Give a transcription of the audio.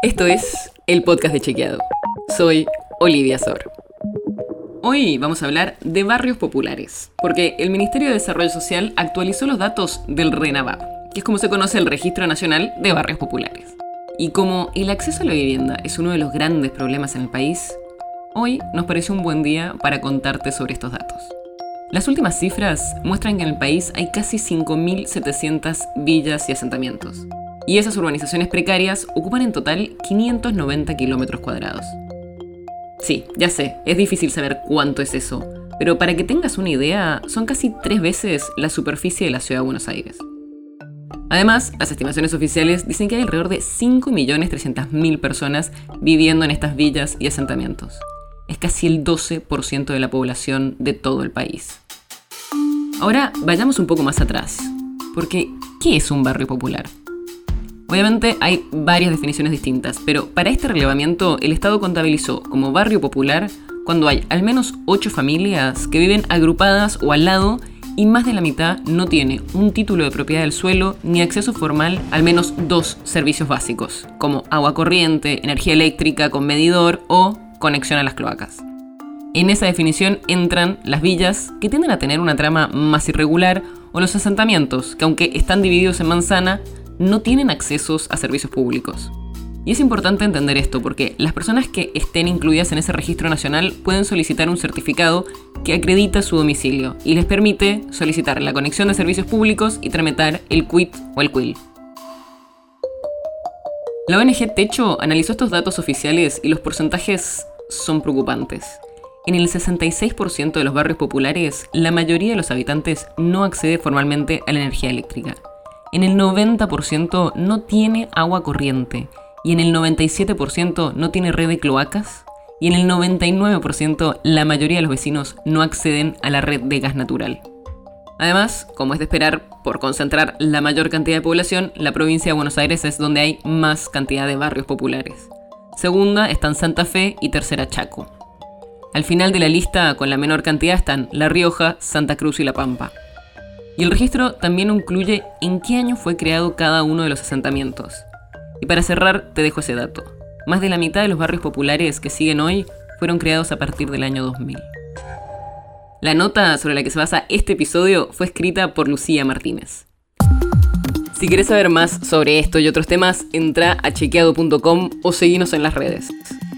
Esto es el podcast de Chequeado. Soy Olivia Sor. Hoy vamos a hablar de barrios populares, porque el Ministerio de Desarrollo Social actualizó los datos del RENAVAP, que es como se conoce el Registro Nacional de Barrios Populares. Y como el acceso a la vivienda es uno de los grandes problemas en el país, hoy nos pareció un buen día para contarte sobre estos datos. Las últimas cifras muestran que en el país hay casi 5.700 villas y asentamientos. Y esas urbanizaciones precarias ocupan en total 590 kilómetros cuadrados. Sí, ya sé, es difícil saber cuánto es eso, pero para que tengas una idea, son casi tres veces la superficie de la ciudad de Buenos Aires. Además, las estimaciones oficiales dicen que hay alrededor de 5.300.000 personas viviendo en estas villas y asentamientos es casi el 12% de la población de todo el país. Ahora vayamos un poco más atrás, porque ¿qué es un barrio popular? Obviamente hay varias definiciones distintas, pero para este relevamiento el Estado contabilizó como barrio popular cuando hay al menos 8 familias que viven agrupadas o al lado y más de la mitad no tiene un título de propiedad del suelo ni acceso formal al menos dos servicios básicos, como agua corriente, energía eléctrica con medidor o conexión a las cloacas. En esa definición entran las villas, que tienden a tener una trama más irregular, o los asentamientos, que aunque están divididos en manzana, no tienen accesos a servicios públicos. Y es importante entender esto porque las personas que estén incluidas en ese registro nacional pueden solicitar un certificado que acredita su domicilio y les permite solicitar la conexión de servicios públicos y tramitar el quit o el quil. La ONG Techo analizó estos datos oficiales y los porcentajes son preocupantes. En el 66% de los barrios populares, la mayoría de los habitantes no accede formalmente a la energía eléctrica. En el 90% no tiene agua corriente. Y en el 97% no tiene red de cloacas. Y en el 99% la mayoría de los vecinos no acceden a la red de gas natural. Además, como es de esperar, por concentrar la mayor cantidad de población, la provincia de Buenos Aires es donde hay más cantidad de barrios populares. Segunda están Santa Fe y tercera Chaco. Al final de la lista, con la menor cantidad, están La Rioja, Santa Cruz y La Pampa. Y el registro también incluye en qué año fue creado cada uno de los asentamientos. Y para cerrar, te dejo ese dato. Más de la mitad de los barrios populares que siguen hoy fueron creados a partir del año 2000. La nota sobre la que se basa este episodio fue escrita por Lucía Martínez. Si quieres saber más sobre esto y otros temas, entra a chequeado.com o seguinos en las redes.